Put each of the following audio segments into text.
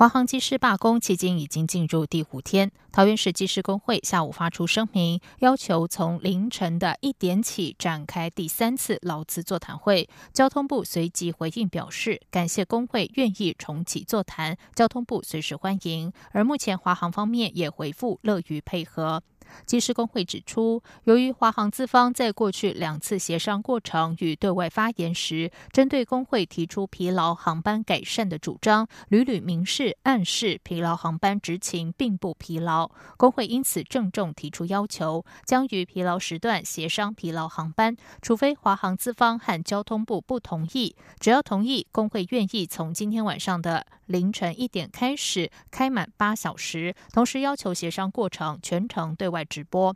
华航机师罢工迄今已经进入第五天，桃园市机师工会下午发出声明，要求从凌晨的一点起展开第三次劳资座谈会。交通部随即回应表示，感谢工会愿意重启座谈，交通部随时欢迎。而目前华航方面也回复乐于配合。机师工会指出，由于华航资方在过去两次协商过程与对外发言时，针对工会提出疲劳航班改善的主张，屡屡明示暗示疲劳航班执勤并不疲劳。工会因此郑重提出要求，将于疲劳时段协商疲劳航班，除非华航资方和交通部不同意，只要同意，工会愿意从今天晚上的凌晨一点开始开满八小时，同时要求协商过程全程对外。直播。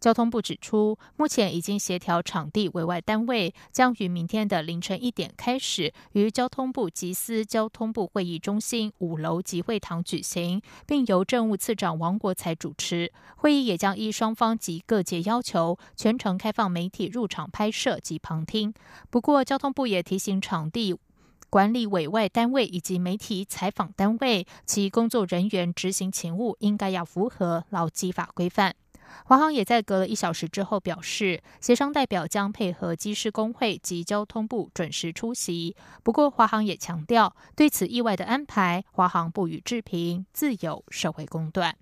交通部指出，目前已经协调场地委外单位，将于明天的凌晨一点开始，于交通部集思交通部会议中心五楼集会堂举行，并由政务次长王国才主持。会议也将依双方及各界要求，全程开放媒体入场拍摄及旁听。不过，交通部也提醒场地管理委外单位以及媒体采访单位，其工作人员执行勤务应该要符合劳基法规范。华航也在隔了一小时之后表示，协商代表将配合机师工会及交通部准时出席。不过，华航也强调，对此意外的安排，华航不予置评，自有社会公断。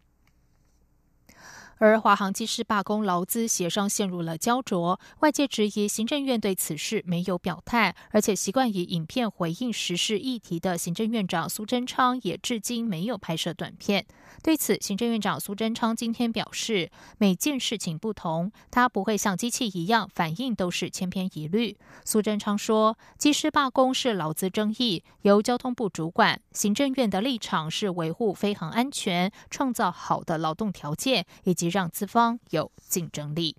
而华航机师罢工劳资协商陷入了焦灼，外界质疑行政院对此事没有表态，而且习惯以影片回应时事议题的行政院长苏贞昌也至今没有拍摄短片。对此，行政院长苏贞昌今天表示，每件事情不同，他不会像机器一样反应都是千篇一律。苏贞昌说，机师罢工是劳资争议，由交通部主管，行政院的立场是维护飞航安全，创造好的劳动条件，以及。让资方有竞争力。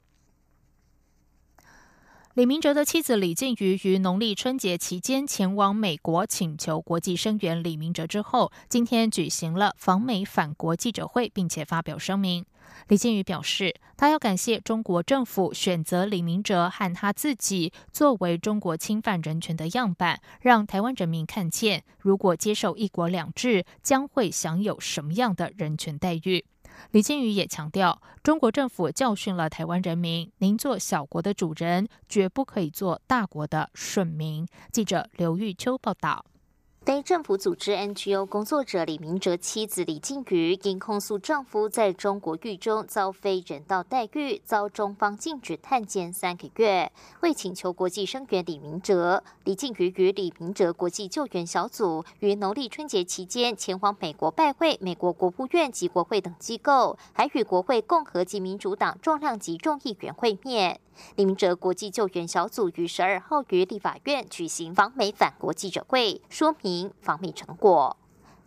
李明哲的妻子李静瑜于农历春节期间前往美国请求国际声援李明哲之后，今天举行了访美返国记者会，并且发表声明。李静瑜表示，他要感谢中国政府选择李明哲和他自己作为中国侵犯人权的样板，让台湾人民看见，如果接受一国两制，将会享有什么样的人权待遇。李金宇也强调，中国政府教训了台湾人民，您做小国的主人，绝不可以做大国的顺民。记者刘玉秋报道。非政府组织 NGO 工作者李明哲妻子李静瑜因控诉丈夫在中国狱中遭非人道待遇，遭中方禁止探监三个月，为请求国际声援李明哲，李静瑜与李明哲国际救援小组于农历春节期间前往美国拜会美国国务院及国会等机构，还与国会共和及民主党重量级众议员会面。李明哲国际救援小组于十二号于立法院举行访美返国记者会，说明访美成果。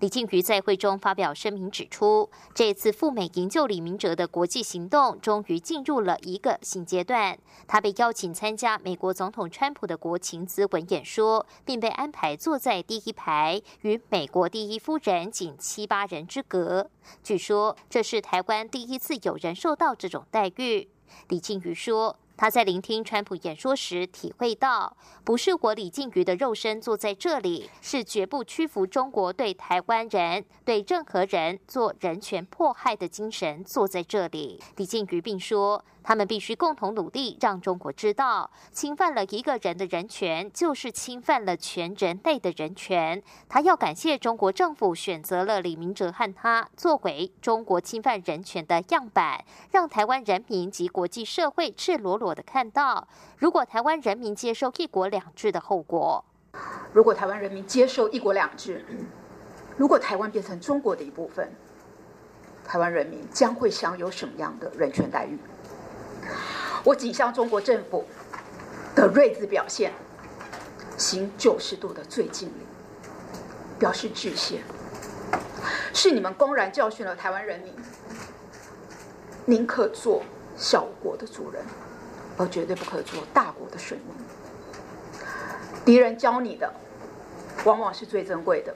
李静瑜在会中发表声明，指出这次赴美营救李明哲的国际行动终于进入了一个新阶段。他被邀请参加美国总统川普的国情咨文演说，并被安排坐在第一排，与美国第一夫人仅七八人之隔。据说这是台湾第一次有人受到这种待遇。李静瑜说。他在聆听川普演说时，体会到不是我李静瑜的肉身坐在这里，是绝不屈服中国对台湾人、对任何人做人权迫害的精神坐在这里。李静瑜并说。他们必须共同努力，让中国知道，侵犯了一个人的人权，就是侵犯了全人类的人权。他要感谢中国政府选择了李明哲和他作为中国侵犯人权的样板，让台湾人民及国际社会赤裸裸的看到，如果台湾人民接受一国两制的后果。如果台湾人民接受一国两制，如果台湾变成中国的一部分，台湾人民将会享有什么样的人权待遇？我仅向中国政府的睿智表现行九十度的最敬礼，表示致谢。是你们公然教训了台湾人民，宁可做小国的主人，而绝对不可做大国的水民。敌人教你的，往往是最珍贵的。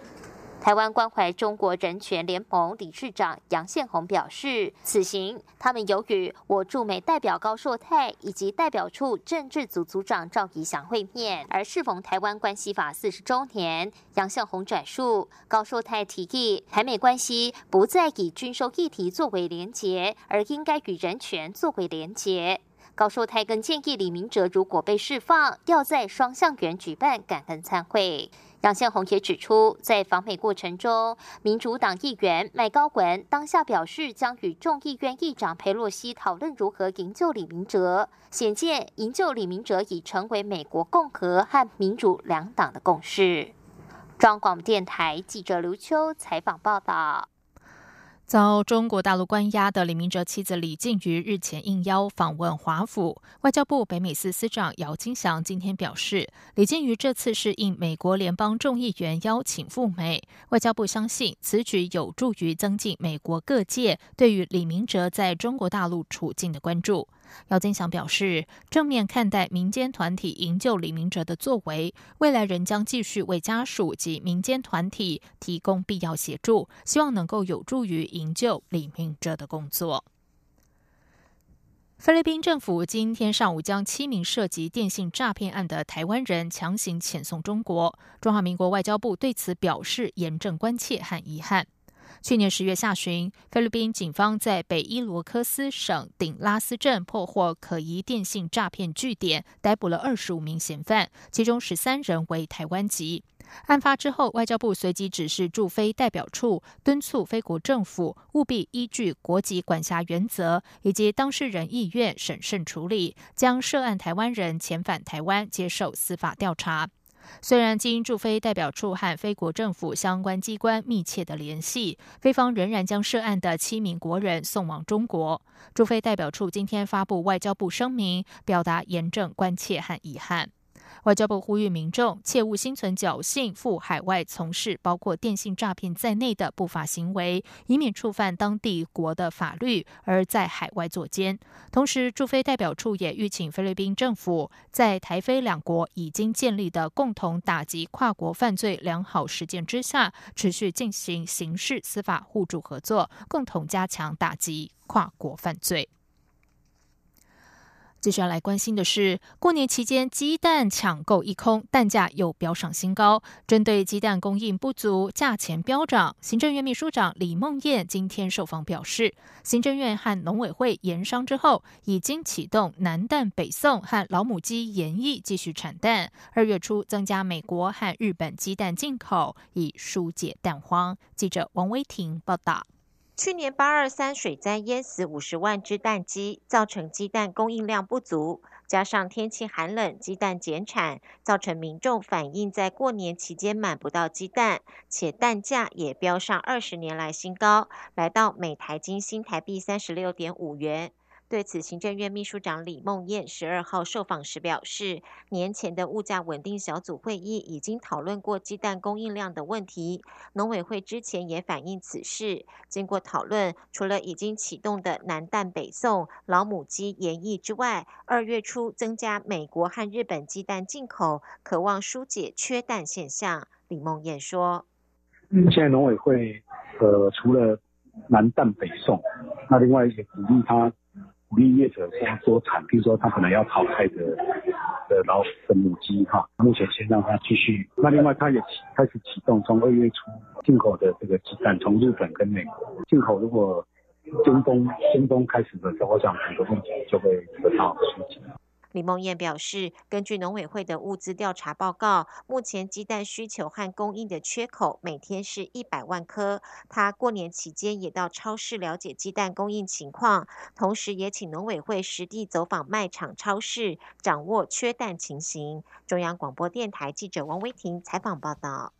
台湾关怀中国人权联盟理事长杨宪宏表示，此行他们由于我驻美代表高硕泰以及代表处政治组组长赵怡翔会面，而适逢台湾关系法四十周年。杨宪宏转述，高硕泰提议台美关系不再以军售议题作为连结，而应该与人权作为连结。高寿泰更建议李明哲如果被释放，要在双向园举办感恩参会。杨宪宏也指出，在访美过程中，民主党议员麦高文当下表示将与众议院议长佩洛西讨论如何营救李明哲，显见营救李明哲已成为美国共和和民主两党的共识。中广电台记者刘秋采访报道。遭中国大陆关押的李明哲妻子李静瑜日前应邀访问华府。外交部北美司司长姚金祥今天表示，李静瑜这次是应美国联邦众议员邀请赴美。外交部相信此举有助于增进美国各界对于李明哲在中国大陆处境的关注。姚金祥表示，正面看待民间团体营救李明哲的作为，未来仍将继续为家属及民间团体提供必要协助，希望能够有助于营救李明哲的工作。菲律宾政府今天上午将七名涉及电信诈骗案的台湾人强行遣送中国，中华民国外交部对此表示严正关切和遗憾。去年十月下旬，菲律宾警方在北伊罗科斯省顶拉斯镇破获可疑电信诈骗据点，逮捕了二十五名嫌犯，其中十三人为台湾籍。案发之后，外交部随即指示驻菲代表处敦促菲国政府务必依据国籍管辖原则以及当事人意愿审慎处理，将涉案台湾人遣返台湾接受司法调查。虽然经驻菲代表处和非国政府相关机关密切的联系，菲方仍然将涉案的七名国人送往中国。驻菲代表处今天发布外交部声明，表达严正关切和遗憾。外交部呼吁民众切勿心存侥幸赴海外从事包括电信诈骗在内的不法行为，以免触犯当地国的法律而在海外作奸。同时，驻菲代表处也吁请菲律宾政府在台菲两国已经建立的共同打击跨国犯罪良好实践之下，持续进行刑事司法互助合作，共同加强打击跨国犯罪。接下来关心的是，过年期间鸡蛋抢购一空，蛋价又飙上新高。针对鸡蛋供应不足、价钱飙涨，行政院秘书长李梦燕今天受访表示，行政院和农委会研商之后，已经启动南蛋北送和老母鸡研议继续产蛋。二月初增加美国和日本鸡蛋进口，以疏解蛋荒。记者王威婷报道。去年八二三水灾淹死五十万只蛋鸡，造成鸡蛋供应量不足，加上天气寒冷，鸡蛋减产，造成民众反映在过年期间买不到鸡蛋，且蛋价也飙上二十年来新高，来到每台金新台币三十六点五元。对此，行政院秘书长李梦燕十二号受访时表示，年前的物价稳定小组会议已经讨论过鸡蛋供应量的问题，农委会之前也反映此事。经过讨论，除了已经启动的南蛋北送、老母鸡研议之外，二月初增加美国和日本鸡蛋进口，渴望疏解缺蛋现象。李梦燕说：“现在农委会呃，除了南蛋北送，那另外也鼓励他。”鼓励业者多多产，比如说他可能要淘汰的的老的母鸡哈，目前先让它继续。那另外，它也启开始启动，从二月初进口的这个鸡蛋，从日本跟美国进口，如果京东京东开始的时候，我想很多问题就会得到疏解。李梦燕表示，根据农委会的物资调查报告，目前鸡蛋需求和供应的缺口每天是一百万颗。她过年期间也到超市了解鸡蛋供应情况，同时也请农委会实地走访卖场、超市，掌握缺蛋情形。中央广播电台记者王威婷采访报道。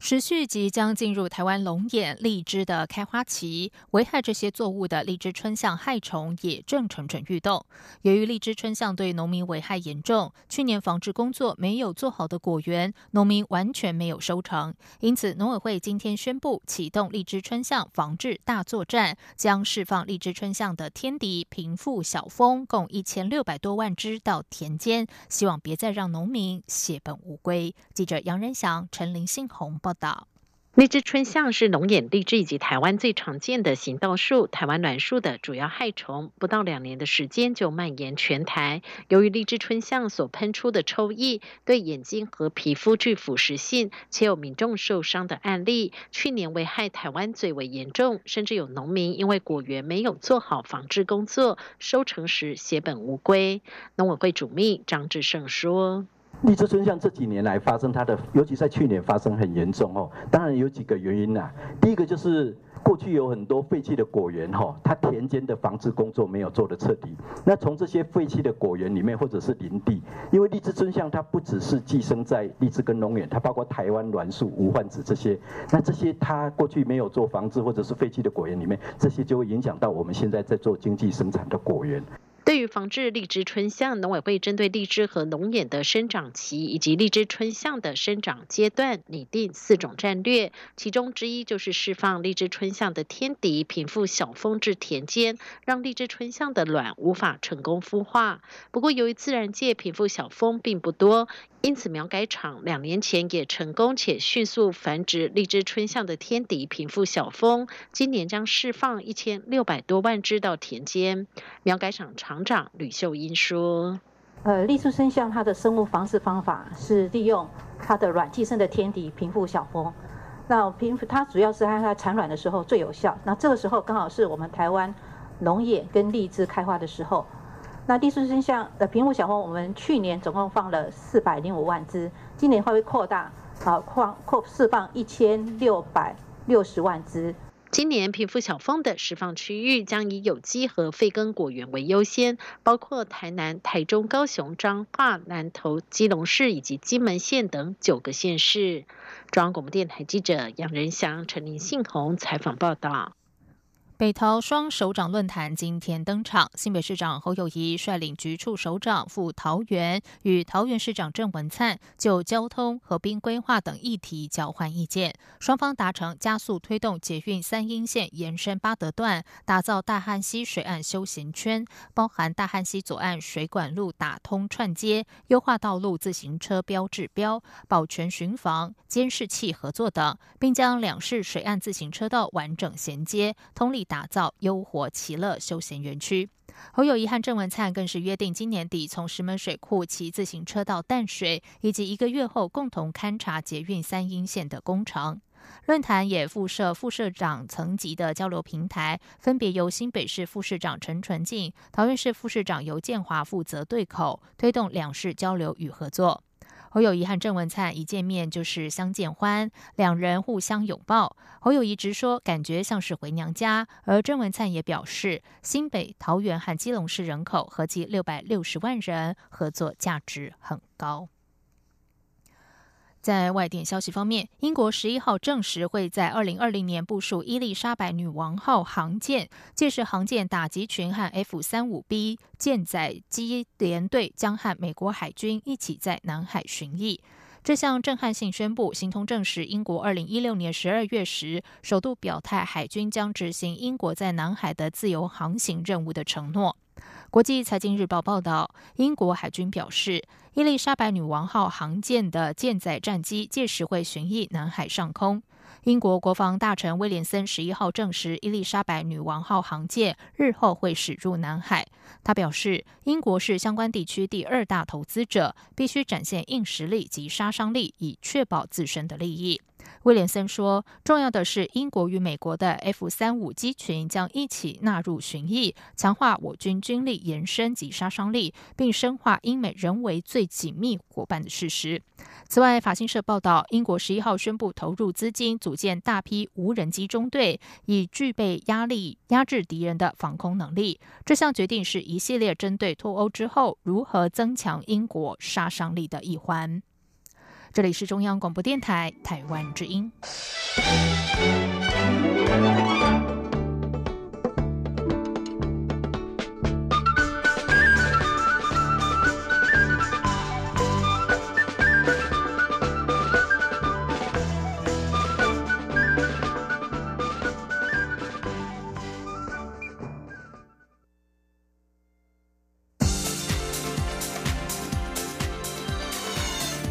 持续即将进入台湾龙眼荔枝的开花期，危害这些作物的荔枝春象害虫也正蠢蠢欲动。由于荔枝春象对农民危害严重，去年防治工作没有做好的果园，农民完全没有收成。因此，农委会今天宣布启动荔枝春象防治大作战，将释放荔枝春象的天敌平腹小蜂共一千六百多万只到田间，希望别再让农民血本无归。记者杨仁祥、陈林信宏。报道。荔枝春象是龙眼荔枝以及台湾最常见的行道树、台湾栾树的主要害虫，不到两年的时间就蔓延全台。由于荔枝春象所喷出的臭液对眼睛和皮肤具腐蚀性，且有民众受伤的案例，去年危害台湾最为严重，甚至有农民因为果园没有做好防治工作，收成时血本无归。农委会主秘张志胜说。荔枝春象这几年来发生它的，尤其在去年发生很严重哦。当然有几个原因呐。第一个就是过去有很多废弃的果园哈，它田间的防治工作没有做的彻底。那从这些废弃的果园里面或者是林地，因为荔枝春象它不只是寄生在荔枝跟龙眼，它包括台湾栾树、无患子这些。那这些它过去没有做防治或者是废弃的果园里面，这些就会影响到我们现在在做经济生产的果园。对于防治荔枝春象，农委会针对荔枝和龙眼的生长期以及荔枝春象的生长阶段，拟定四种战略，其中之一就是释放荔枝春象的天敌平腹小蜂至田间，让荔枝春象的卵无法成功孵化。不过，由于自然界平腹小蜂并不多。因此，苗改场两年前也成功且迅速繁殖荔枝春象的天敌平腹小蜂，今年将释放一千六百多万只到田间。苗改场厂长吕秀英说：“呃，荔枝春象它的生物防治方法是利用它的卵寄生的天敌平腹小蜂。那平它主要是在它产卵的时候最有效。那这个时候刚好是我们台湾农业跟荔枝开花的时候。”那第四生象的屏幕小蜂，我们去年总共放了四百零五万只，今年会扩大？好，扩扩释放一千六百六十万只。今年平腹小蜂的释放区域将以有机和废耕果园为优先，包括台南、台中、高雄、彰化、南投、基隆市以及金门县等九个县市。中央广播电台记者杨仁祥、陈林信宏采访报道。北桃双首长论坛今天登场，新北市长侯友谊率领局处首长赴桃园，与桃园市长郑文灿就交通、合滨规划等议题交换意见。双方达成加速推动捷运三阴线延伸八德段，打造大汉溪水岸休闲圈，包含大汉溪左岸水管路打通串接、优化道路自行车标志标、保全巡防、监视器合作等，并将两市水岸自行车道完整衔接，通力。打造优活其乐休闲园区，侯友谊和郑文灿更是约定今年底从石门水库骑自行车到淡水，以及一个月后共同勘察捷运三阴线的工程。论坛也附设副社长层级的交流平台，分别由新北市副市长陈纯进、桃园市副市长尤建华负责对口，推动两市交流与合作。侯友谊和郑文灿一见面就是相见欢，两人互相拥抱。侯友谊直说感觉像是回娘家，而郑文灿也表示，新北、桃园和基隆市人口合计六百六十万人，合作价值很高。在外电消息方面，英国十一号证实会在二零二零年部署伊丽莎白女王号航舰，届时航舰打击群和 F 三五 B 舰载机联队将和美国海军一起在南海巡弋。这项震撼性宣布，形同证实英国二零一六年十二月时首度表态海军将执行英国在南海的自由航行任务的承诺。国际财经日报报道，英国海军表示，伊丽莎白女王号航舰的舰载战机届时会巡弋南海上空。英国国防大臣威廉森十一号证实，伊丽莎白女王号航舰日后会驶入南海。他表示，英国是相关地区第二大投资者，必须展现硬实力及杀伤力，以确保自身的利益。威廉森说：“重要的是，英国与美国的 F 三五机群将一起纳入巡弋，强化我军军力延伸及杀伤力，并深化英美人为最紧密伙伴的事实。”此外，法新社报道，英国十一号宣布投入资金组建大批无人机中队，以具备压力压制敌人的防空能力。这项决定是一系列针对脱欧之后如何增强英国杀伤力的一环。这里是中央广播电台台湾之音。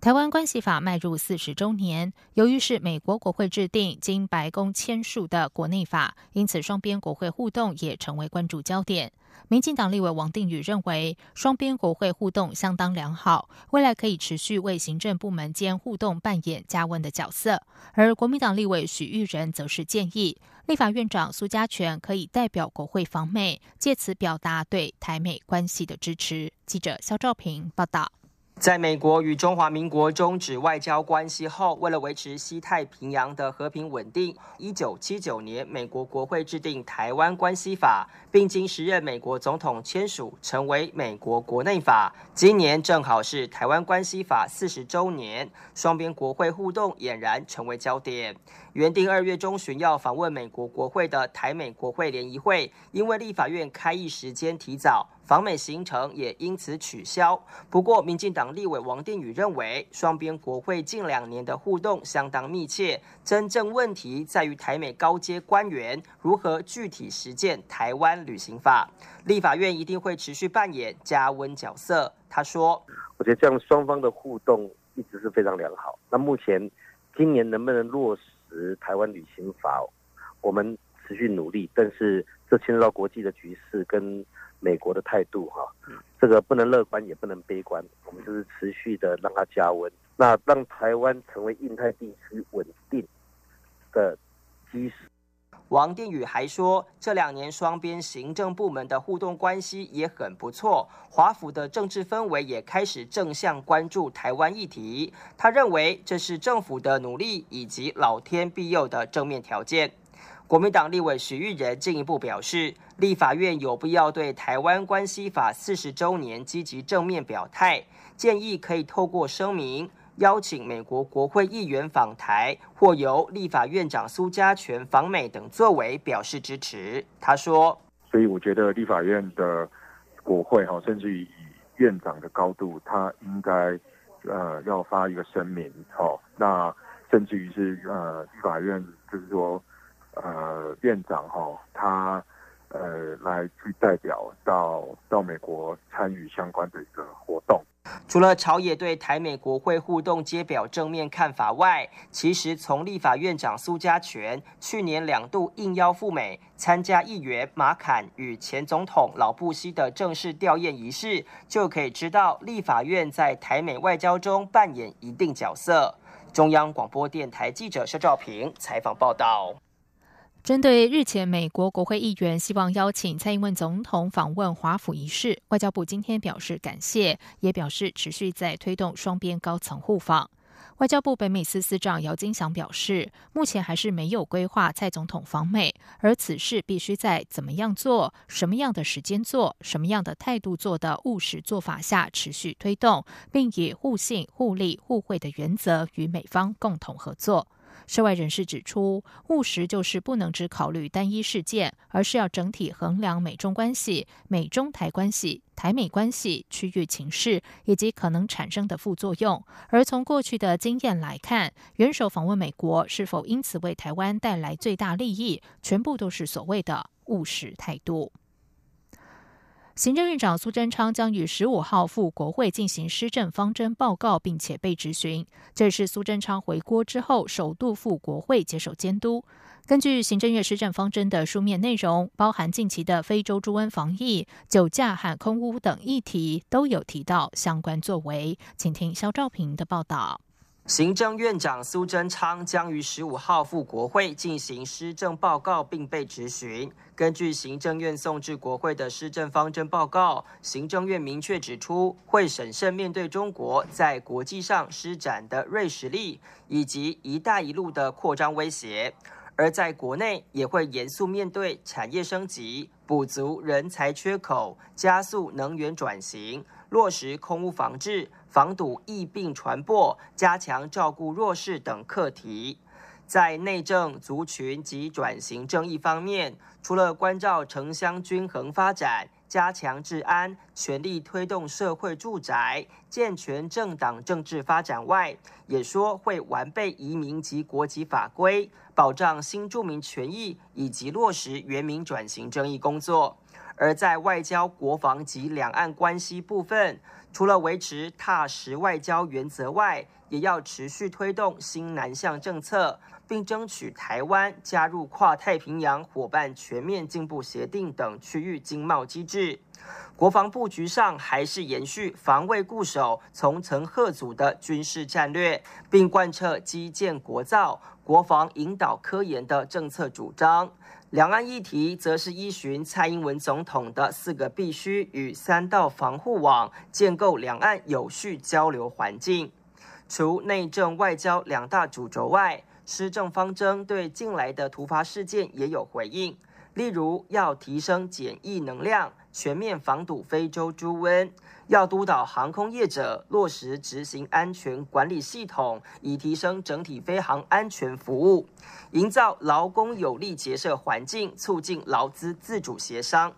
台湾关系法迈入四十周年，由于是美国国会制定、经白宫签署的国内法，因此双边国会互动也成为关注焦点。民进党立委王定宇认为，双边国会互动相当良好，未来可以持续为行政部门间互动扮演加温的角色。而国民党立委许玉仁则是建议，立法院长苏家全可以代表国会访美，借此表达对台美关系的支持。记者肖兆平报道。在美国与中华民国终止外交关系后，为了维持西太平洋的和平稳定，一九七九年，美国国会制定《台湾关系法》，并经时任美国总统签署，成为美国国内法。今年正好是《台湾关系法》四十周年，双边国会互动俨然成为焦点。原定二月中旬要访问美国国会的台美国会联谊会，因为立法院开议时间提早，访美行程也因此取消。不过，民进党立委王定宇认为，双边国会近两年的互动相当密切，真正问题在于台美高阶官员如何具体实践台湾旅行法。立法院一定会持续扮演加温角色。他说：“我觉得这样双方的互动一直是非常良好。那目前今年能不能落实？”台湾旅行法，我们持续努力，但是这牵涉到国际的局势跟美国的态度哈，这个不能乐观也不能悲观，我们就是持续的让它加温，那让台湾成为印太地区稳定的基石。王定宇还说，这两年双边行政部门的互动关系也很不错，华府的政治氛围也开始正向关注台湾议题。他认为这是政府的努力以及老天庇佑的正面条件。国民党立委许玉仁进一步表示，立法院有必要对台湾关系法四十周年积极正面表态，建议可以透过声明。邀请美国国会议员访台，或由立法院长苏家全访美等作为表示支持。他说：“所以我觉得立法院的国会哈，甚至于以院长的高度，他应该呃要发一个声明哈。那甚至于是呃立法院就是说呃院长哈，他呃来去代表到到美国参与相关的一个活动。”除了朝野对台美国会互动皆表正面看法外，其实从立法院长苏家全去年两度应邀赴美参加议员马坎与前总统老布希的正式吊唁仪式，就可以知道立法院在台美外交中扮演一定角色。中央广播电台记者肖兆平采访报道。针对日前美国国会议员希望邀请蔡英文总统访问华府一事，外交部今天表示感谢，也表示持续在推动双边高层互访。外交部北美司司长姚金祥表示，目前还是没有规划蔡总统访美，而此事必须在怎么样做、什么样的时间做、什么样的态度做的务实做法下持续推动，并以互信、互利、互惠的原则与美方共同合作。涉外人士指出，务实就是不能只考虑单一事件，而是要整体衡量美中关系、美中台关系、台美关系、区域情势以及可能产生的副作用。而从过去的经验来看，元首访问美国是否因此为台湾带来最大利益，全部都是所谓的务实态度。行政院长苏贞昌将于十五号赴国会进行施政方针报告，并且被质询。这是苏贞昌回国之后首度赴国会接受监督。根据行政院施政方针的书面内容，包含近期的非洲猪瘟防疫、酒驾和空污等议题，都有提到相关作为。请听肖兆平的报道。行政院长苏贞昌将于十五号赴国会进行施政报告，并被质询。根据行政院送至国会的施政方针报告，行政院明确指出，会审慎面对中国在国际上施展的锐实力，以及“一带一路”的扩张威胁；而在国内，也会严肃面对产业升级、补足人才缺口、加速能源转型、落实空污防治。防堵疫病传播、加强照顾弱势等课题，在内政、族群及转型正义方面，除了关照城乡均衡发展、加强治安、全力推动社会住宅、健全政党政治发展外，也说会完备移民及国籍法规，保障新住民权益，以及落实原民转型正义工作。而在外交、国防及两岸关系部分，除了维持踏实外交原则外，也要持续推动新南向政策，并争取台湾加入跨太平洋伙伴全面进步协定等区域经贸机制。国防布局上还是延续防卫固守、从层贺阻的军事战略，并贯彻基建国造、国防引导科研的政策主张。两岸议题则是依循蔡英文总统的四个必须与三道防护网，建构两岸有序交流环境。除内政外交两大主轴外，施政方针对近来的突发事件也有回应，例如要提升检疫能量，全面防堵非洲猪瘟。要督导航空业者落实执行安全管理系统，以提升整体飞航安全服务，营造劳工有利结社环境，促进劳资自主协商，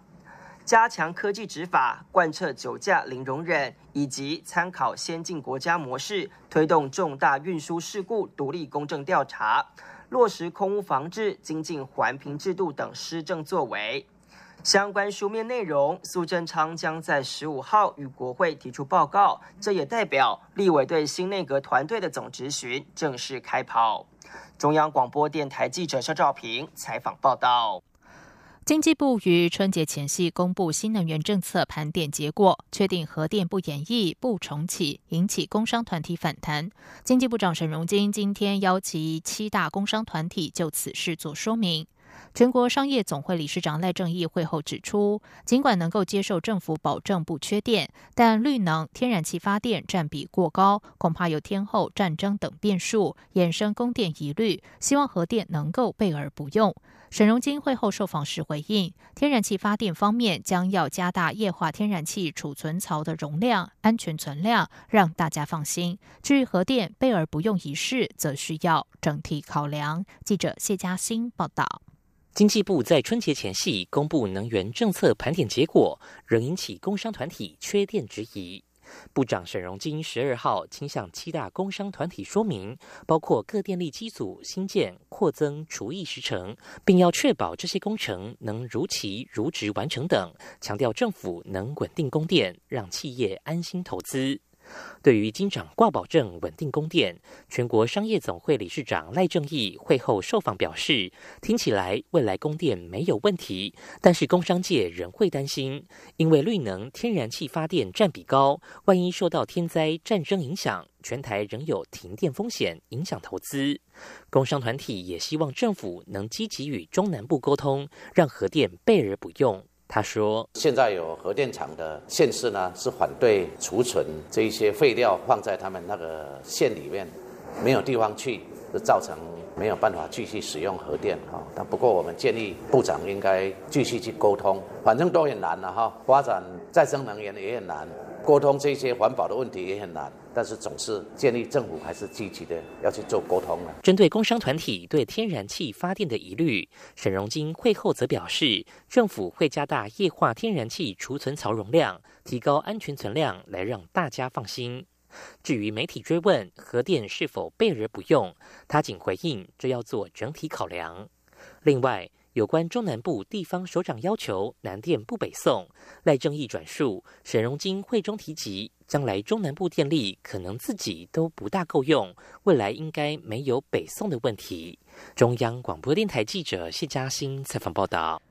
加强科技执法，贯彻酒驾零容忍，以及参考先进国家模式，推动重大运输事故独立公正调查，落实空污防治、精进环评制度等施政作为。相关书面内容，苏贞昌将在十五号与国会提出报告。这也代表立委对新内阁团队的总质询正式开跑。中央广播电台记者肖兆平采访报道。经济部于春节前夕公布新能源政策盘点结果，确定核电不演绎、不重启，引起工商团体反弹。经济部长沈荣金今天邀集七大工商团体就此事做说明。全国商业总会理事长赖正义会后指出，尽管能够接受政府保证不缺电，但绿能、天然气发电占比过高，恐怕有天后战争等变数，衍生供电疑虑。希望核电能够备而不用。沈荣金会后受访时回应，天然气发电方面将要加大液化天然气储存槽的容量、安全存量，让大家放心。至于核电备而不用一事，则需要整体考量。记者谢嘉欣报道。经济部在春节前夕公布能源政策盘点结果，仍引起工商团体缺电质疑。部长沈荣金十二号倾向七大工商团体说明，包括各电力机组新建、扩增、除役时程，并要确保这些工程能如期如职完成等，强调政府能稳定供电，让企业安心投资。对于金长挂保证稳定供电，全国商业总会理事长赖正义会后受访表示，听起来未来供电没有问题，但是工商界仍会担心，因为绿能天然气发电占比高，万一受到天灾战争影响，全台仍有停电风险，影响投资。工商团体也希望政府能积极与中南部沟通，让核电备而不用。他说：“现在有核电厂的县市呢，是反对储存这一些废料放在他们那个县里面，没有地方去，就造成没有办法继续使用核电哈。但不过我们建议部长应该继续去沟通，反正都很难了哈，发展再生能源也很难。”沟通这些环保的问题也很难，但是总是建议政府还是积极的要去做沟通了。针对工商团体对天然气发电的疑虑，沈荣金会后则表示，政府会加大液化天然气储存槽容量，提高安全存量，来让大家放心。至于媒体追问核电是否备而不用，他仅回应这要做整体考量。另外。有关中南部地方首长要求南电不北送，赖正义转述沈荣金会中提及，将来中南部电力可能自己都不大够用，未来应该没有北送的问题。中央广播电台记者谢嘉欣采访报道。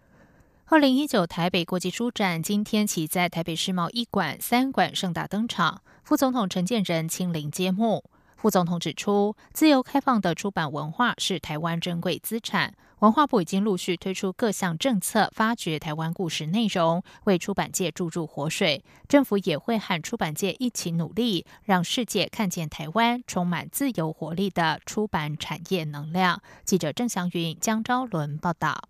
二零一九台北国际书展今天起在台北世贸一馆、三馆盛大登场，副总统陈建仁亲临揭幕。副总统指出，自由开放的出版文化是台湾珍贵资产。文化部已经陆续推出各项政策，发掘台湾故事内容，为出版界注入活水。政府也会和出版界一起努力，让世界看见台湾充满自由活力的出版产业能量。记者郑祥云、江昭伦报道。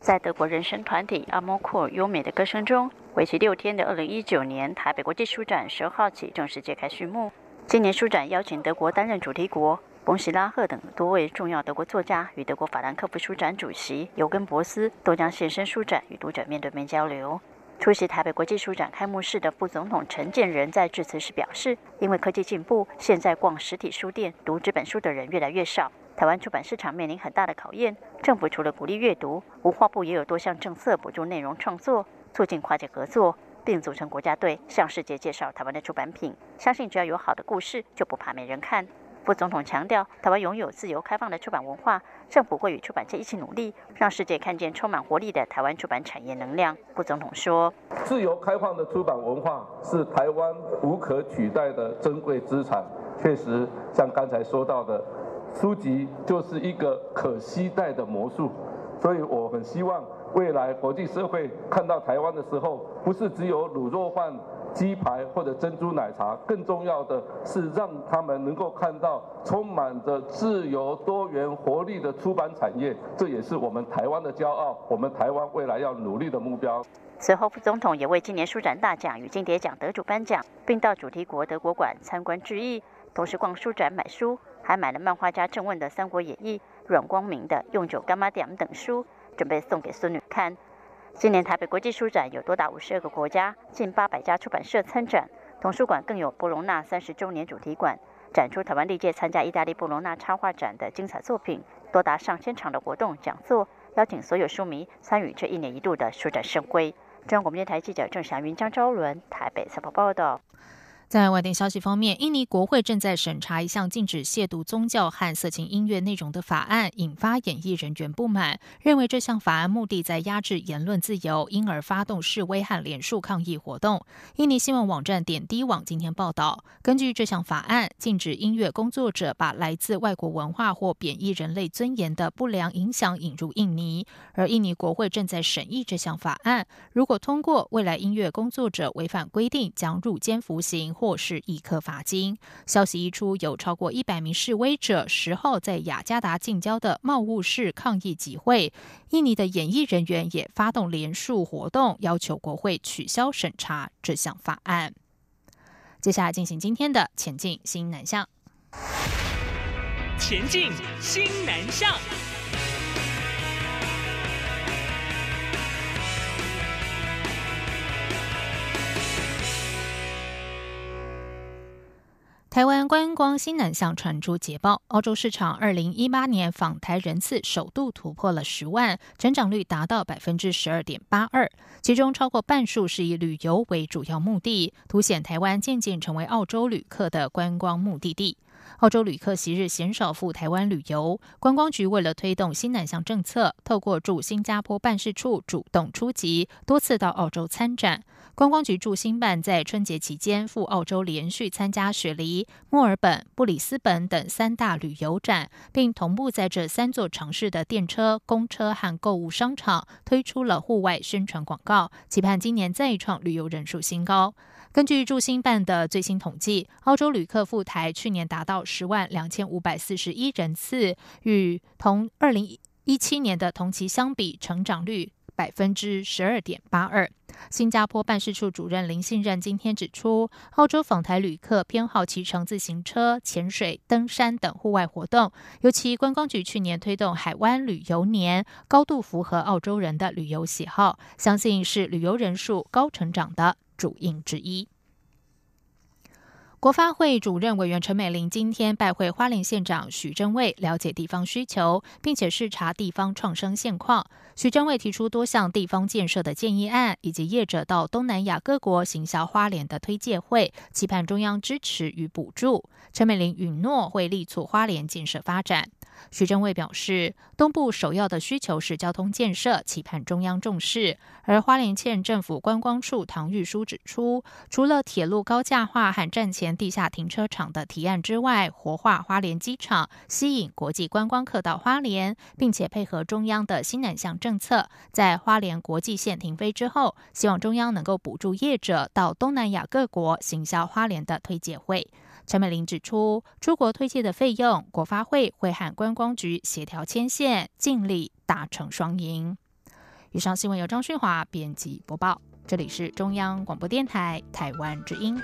在德国人声团体阿莫库优美的歌声中，为期六天的二零一九年台北国际书展十号起正式揭开序幕。今年书展邀请德国担任主题国，冯希拉赫等多位重要德国作家与德国法兰克福书展主席尤根博斯都将现身书展与读者面对面交流。出席台北国际书展开幕式的副总统陈建仁在致辞时表示，因为科技进步，现在逛实体书店读纸本书的人越来越少，台湾出版市场面临很大的考验。政府除了鼓励阅读，文化部也有多项政策补助内容创作，促进跨界合作。并组成国家队，向世界介绍台湾的出版品。相信只要有好的故事，就不怕没人看。副总统强调，台湾拥有自由开放的出版文化，政府会与出版界一起努力，让世界看见充满活力的台湾出版产业能量。副总统说：“自由开放的出版文化是台湾无可取代的珍贵资产。确实，像刚才说到的，书籍就是一个可期待的魔术。所以，我很希望。”未来国际社会看到台湾的时候，不是只有卤肉饭、鸡排或者珍珠奶茶，更重要的是让他们能够看到充满着自由、多元、活力的出版产业，这也是我们台湾的骄傲，我们台湾未来要努力的目标。此后，副总统也为今年书展大奖与金蝶奖得主颁奖，并到主题国德国馆参观致意，同时逛书展买书，还买了漫画家郑问的《三国演义》、阮光明的《用酒干妈点》等书。准备送给孙女看。今年台北国际书展有多达五十二个国家、近八百家出版社参展，图书馆更有布隆纳三十周年主题馆，展出台湾历届参加意大利布隆纳插画展的精彩作品，多达上千场的活动讲座，邀请所有书迷参与这一年一度的书展盛会。中央广播电台记者郑祥云、张昭伦台北采访报道。在外电消息方面，印尼国会正在审查一项禁止亵渎宗教和色情音乐内容的法案，引发演艺人员不满，认为这项法案目的在压制言论自由，因而发动示威和连署抗议活动。印尼新闻网站点滴网今天报道，根据这项法案，禁止音乐工作者把来自外国文化或贬义人类尊严的不良影响引入印尼，而印尼国会正在审议这项法案，如果通过，未来音乐工作者违反规定将入监服刑。或是一颗罚金。消息一出，有超过一百名示威者十号在雅加达近郊的茂物市抗议集会。印尼的演艺人员也发动联署活动，要求国会取消审查这项法案。接下来进行今天的前进新南向。前进新南向。台湾观光新南向传出捷报，澳洲市场二零一八年访台人次首度突破了十万，成长率达到百分之十二点八二，其中超过半数是以旅游为主要目的，凸显台湾渐渐成为澳洲旅客的观光目的地。澳洲旅客昔日鲜少赴台湾旅游，观光局为了推动新南向政策，透过驻新加坡办事处主动出击，多次到澳洲参展。观光局驻新办在春节期间赴澳洲连续参加雪梨、墨尔本、布里斯本等三大旅游展，并同步在这三座城市的电车、公车和购物商场推出了户外宣传广告，期盼今年再创旅游人数新高。根据驻新办的最新统计，澳洲旅客赴台去年达到十万两千五百四十一人次，与同二零一七年的同期相比，成长率。百分之十二点八二。新加坡办事处主任林信任今天指出，澳洲访台旅客偏好骑乘自行车、潜水、登山等户外活动，尤其观光局去年推动海湾旅游年，高度符合澳洲人的旅游喜好，相信是旅游人数高成长的主因之一。国发会主任委员陈美玲今天拜会花莲县长许正卫，了解地方需求，并且视察地方创生现况。许正卫提出多项地方建设的建议案，以及业者到东南亚各国行销花莲的推介会，期盼中央支持与补助。陈美玲允诺会力促花莲建设发展。徐正卫表示，东部首要的需求是交通建设，期盼中央重视。而花莲县政府观光处唐玉书指出，除了铁路高架化和站前地下停车场的提案之外，活化花莲机场，吸引国际观光客到花莲，并且配合中央的新南向政策，在花莲国际线停飞之后，希望中央能够补助业者到东南亚各国行销花莲的推介会。陈美玲指出，出国推介的费用，国发会会和观光局协调牵线，尽力达成双赢。以上新闻由张旭华编辑播报，这里是中央广播电台台湾之音。